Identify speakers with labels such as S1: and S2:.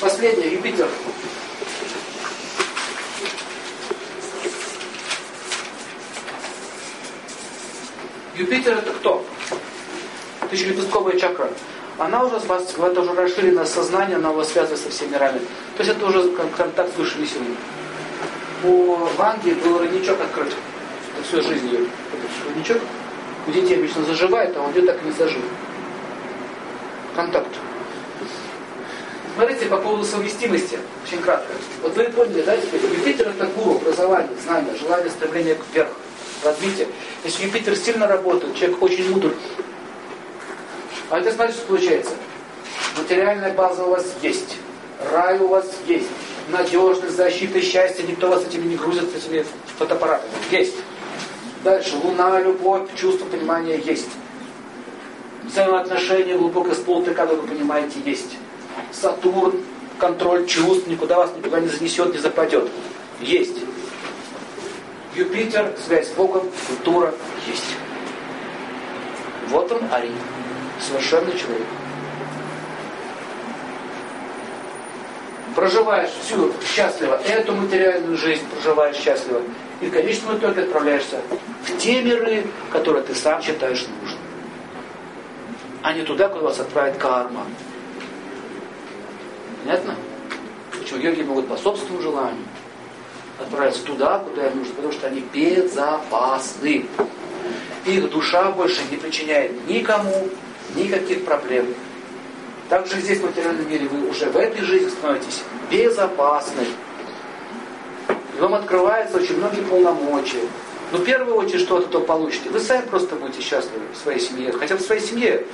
S1: последнее, Юпитер. Юпитер это кто? Тысячелепестковая чакра. Она уже, это уже расширенное сознание, она у связана со всеми мирами. То есть это уже контакт с высшими силами. У Ванги был родничок открыт. Это всю жизнь ее. Родничок у детей обычно заживает, а у нее так и не зажил. Контакт. По поводу совместимости, очень кратко. Вот вы поняли, да, теперь Юпитер это гуру, образование, знание, желание, стремление вверх, развитие. Если Юпитер сильно работает, человек очень мудр. А это значит, что получается? Материальная база у вас есть, рай у вас есть, надежность, защита, счастье, никто вас этими не грузит, этими фотоаппаратами. Есть. Дальше, луна, любовь, чувство, понимание есть. Взаимоотношения глубокое с полтыка, вы понимаете, есть. Сатурн, контроль чувств, никуда вас никуда не занесет, не западет. Есть. Юпитер, связь с Богом, культура, есть. Вот он, Ари, совершенный человек. Проживаешь всю счастливо эту материальную жизнь, проживаешь счастливо. И в конечном итоге отправляешься в те миры, которые ты сам считаешь нужным. А не туда, куда вас отправит карма. Понятно? Почему йоги могут по собственному желанию отправиться туда, куда им нужно, потому что они безопасны. Их душа больше не причиняет никому никаких проблем. Также здесь, в материальном мире, вы уже в этой жизни становитесь безопасны. И вам открываются очень многие полномочия. Но в первую очередь, что от этого получите? Вы сами просто будете счастливы в своей семье. Хотя в своей семье